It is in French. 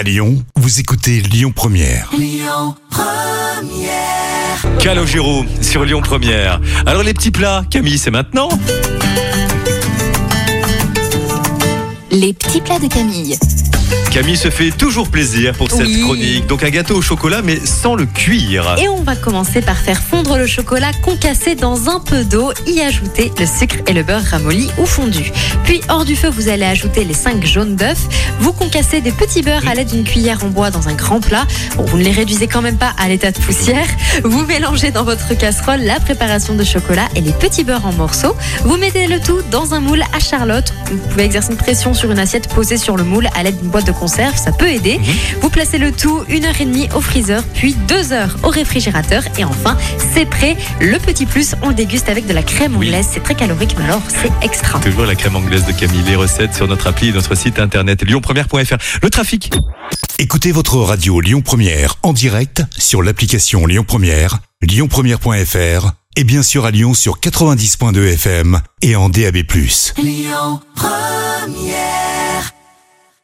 À Lyon, vous écoutez Lyon Première. Calogero sur Lyon Première. Alors les petits plats, Camille, c'est maintenant Les petits plats de Camille. Camille se fait toujours plaisir pour cette Oui. chronique. Donc un gâteau au chocolat, mais sans le cuire. Et on va commencer par faire fondre le chocolat concassé dans un peu d'eau, y ajouter le sucre et le beurre ramolli ou fondu. Puis hors du feu, vous allez ajouter les 5 jaunes d'œufs. Vous concassez des petits beurres à l'aide d'une cuillère en bois dans un grand plat. Bon, vous ne les réduisez quand même pas à l'état de poussière. Vous mélangez dans votre casserole la préparation de chocolat et les petits beurres en morceaux. Vous mettez le tout dans un moule à charlotte. Vous pouvez exercer une pression sur une assiette posée sur le moule à l'aide d'une boîte de conserve, ça peut aider. Vous placez le tout une heure et demie au freezer, puis deux heures au réfrigérateur. Et enfin, c'est prêt. Le petit plus, on le déguste avec de la crème Oui. anglaise. C'est très calorique, mais alors c'est extra. Toujours la crème anglaise de Camille. Les recettes sur notre appli et notre site internet lyonpremière.fr. Le trafic. Écoutez votre radio Lyon Première en direct sur l'application Lyon Première, lyonpremière.fr et bien sûr à Lyon sur 90.2 FM et en DAB+. Lyon Première